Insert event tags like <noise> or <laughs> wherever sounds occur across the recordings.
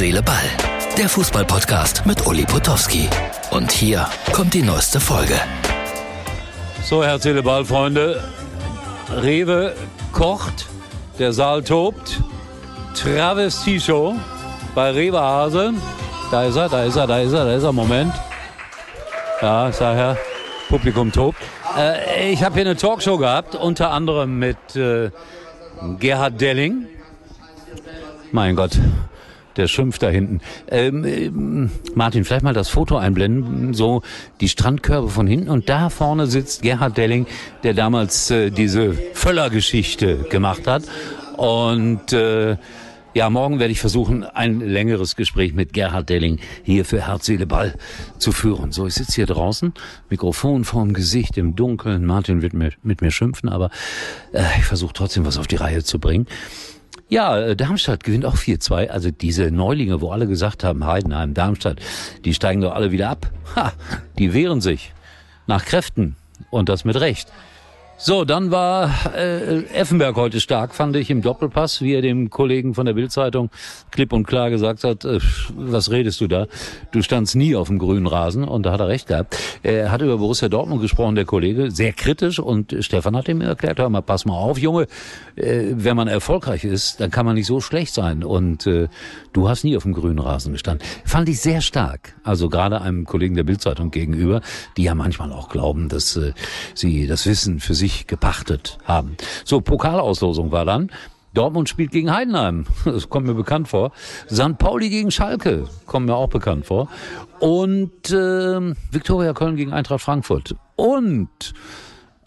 Seele, Ball. Der Fußballpodcast mit Uli Potowski. Und hier kommt die neueste Folge. So, Herz, Seele, Ball, Freunde. Rewe kocht, der Saal tobt. Travestie-Show bei Rewe Hase. Da ist er, da ist er, da ist er, da ist er. Moment. Ja, ist er her. Publikum tobt. Äh, ich habe hier eine Talkshow gehabt, unter anderem mit äh, Gerhard Delling. Mein Gott, der schimpft da hinten. Ähm, ähm, Martin, vielleicht mal das Foto einblenden, so die Strandkörbe von hinten. Und da vorne sitzt Gerhard Delling, der damals äh, diese Völler-Geschichte gemacht hat. Und äh, ja, morgen werde ich versuchen, ein längeres Gespräch mit Gerhard Delling hier für Herz, Seele, Ball zu führen. So, ich sitze hier draußen, Mikrofon vorm Gesicht im Dunkeln. Martin wird mir, mit mir schimpfen, aber äh, ich versuche trotzdem was auf die Reihe zu bringen. Ja, äh, Darmstadt gewinnt auch 4-2. Also diese Neulinge, wo alle gesagt haben, Heidenheim, Darmstadt, die steigen doch alle wieder ab. Ha, die wehren sich nach Kräften und das mit Recht. So, dann war äh, Effenberg heute stark, fand ich, im Doppelpass, wie er dem Kollegen von der Bildzeitung klipp und klar gesagt hat, äh, was redest du da? Du standst nie auf dem grünen Rasen und da hat er recht gehabt. Er hat über Borussia Dortmund gesprochen, der Kollege, sehr kritisch und Stefan hat ihm erklärt, hör mal, pass mal auf, Junge, äh, wenn man erfolgreich ist, dann kann man nicht so schlecht sein und äh, du hast nie auf dem grünen Rasen gestanden. Fand ich sehr stark, also gerade einem Kollegen der Bildzeitung gegenüber, die ja manchmal auch glauben, dass äh, sie das Wissen für sich sich gepachtet haben. So, Pokalauslosung war dann. Dortmund spielt gegen Heidenheim. <laughs> Das kommt mir bekannt vor. St. Pauli gegen Schalke. Kommt mir auch bekannt vor. Und äh, Viktoria Köln gegen Eintracht Frankfurt. Und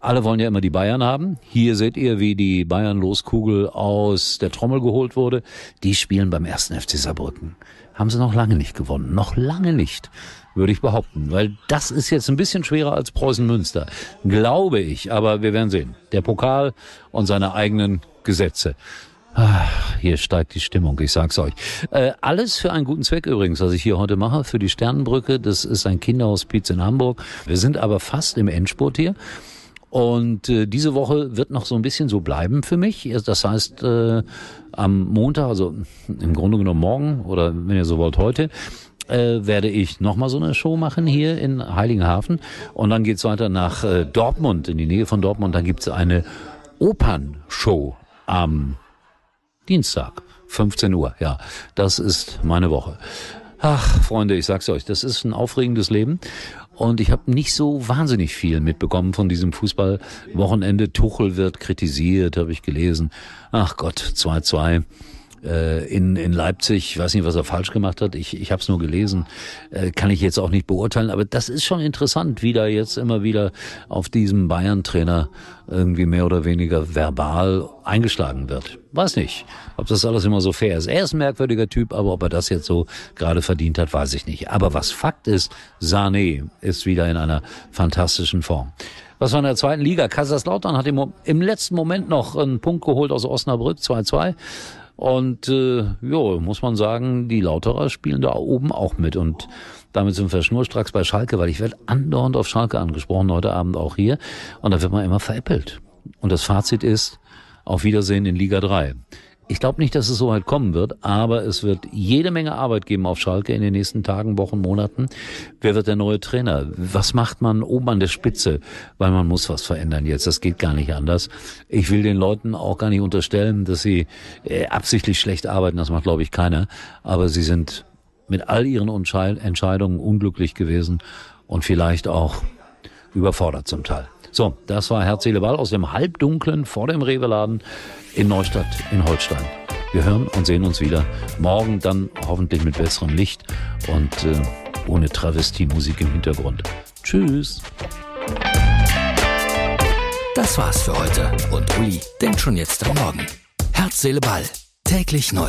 alle wollen ja immer die Bayern haben. Hier seht ihr, wie die Bayern-Loskugel aus der Trommel geholt wurde. Die spielen beim ersten FC Saarbrücken. Haben sie noch lange nicht gewonnen. Noch lange nicht würde ich behaupten. Weil das ist jetzt ein bisschen schwerer als Preußen-Münster. Glaube ich, aber wir werden sehen. Der Pokal und seine eigenen Gesetze. Ach, hier steigt die Stimmung, ich sag's euch. Äh, alles für einen guten Zweck übrigens, was ich hier heute mache, für die Sternenbrücke. Das ist ein Kinderhospiz in Hamburg. Wir sind aber fast im Endspurt hier. Und äh, diese Woche wird noch so ein bisschen so bleiben für mich. Das heißt, äh, am Montag, also im Grunde genommen morgen oder wenn ihr so wollt heute, äh, werde ich nochmal so eine Show machen hier in Heiligenhafen. Und dann geht's weiter nach äh, Dortmund, in die Nähe von Dortmund. Dann gibt's eine Opernshow am Dienstag, 15 Uhr. Ja, das ist meine Woche. Ach, Freunde, ich sag's euch, das ist ein aufregendes Leben. Und ich habe nicht so wahnsinnig viel mitbekommen von diesem Fußballwochenende. Tuchel wird kritisiert, habe ich gelesen. Ach Gott, 2-2 äh, in, in Leipzig. Ich weiß nicht, was er falsch gemacht hat. Ich, ich habe es nur gelesen. Äh, kann ich jetzt auch nicht beurteilen. Aber das ist schon interessant, wie da jetzt immer wieder auf diesem Bayern-Trainer irgendwie mehr oder weniger verbal eingeschlagen wird. Weiß nicht, ob das alles immer so fair ist. Er ist ein merkwürdiger Typ, aber ob er das jetzt so gerade verdient hat, weiß ich nicht. Aber was Fakt ist, Sané ist wieder in einer fantastischen Form. Was war in der zweiten Liga? Kaiserslautern hat im, im letzten Moment noch einen Punkt geholt aus Osnabrück, 2-2. Und äh, ja, muss man sagen, die Lauterer spielen da oben auch mit. Und damit sind wir schnurstracks bei Schalke, weil ich werde andauernd auf Schalke angesprochen, heute Abend auch hier. Und da wird man immer veräppelt. Und das Fazit ist, auf Wiedersehen in Liga 3. Ich glaube nicht, dass es so weit kommen wird, aber es wird jede Menge Arbeit geben auf Schalke in den nächsten Tagen, Wochen, Monaten. Wer wird der neue Trainer? Was macht man oben an der Spitze? Weil man muss was verändern jetzt. Das geht gar nicht anders. Ich will den Leuten auch gar nicht unterstellen, dass sie äh, absichtlich schlecht arbeiten. Das macht, glaube ich, keiner. Aber sie sind mit all ihren Entscheidungen unglücklich gewesen und vielleicht auch überfordert zum Teil. So, das war Herz, Ball aus dem Halbdunklen vor dem Reveladen in Neustadt in Holstein. Wir hören und sehen uns wieder morgen dann hoffentlich mit besserem Licht und äh, ohne Travestie-Musik im Hintergrund. Tschüss. Das war's für heute und Uli denkt schon jetzt am Morgen. Herz, Seele, Ball. Täglich neu.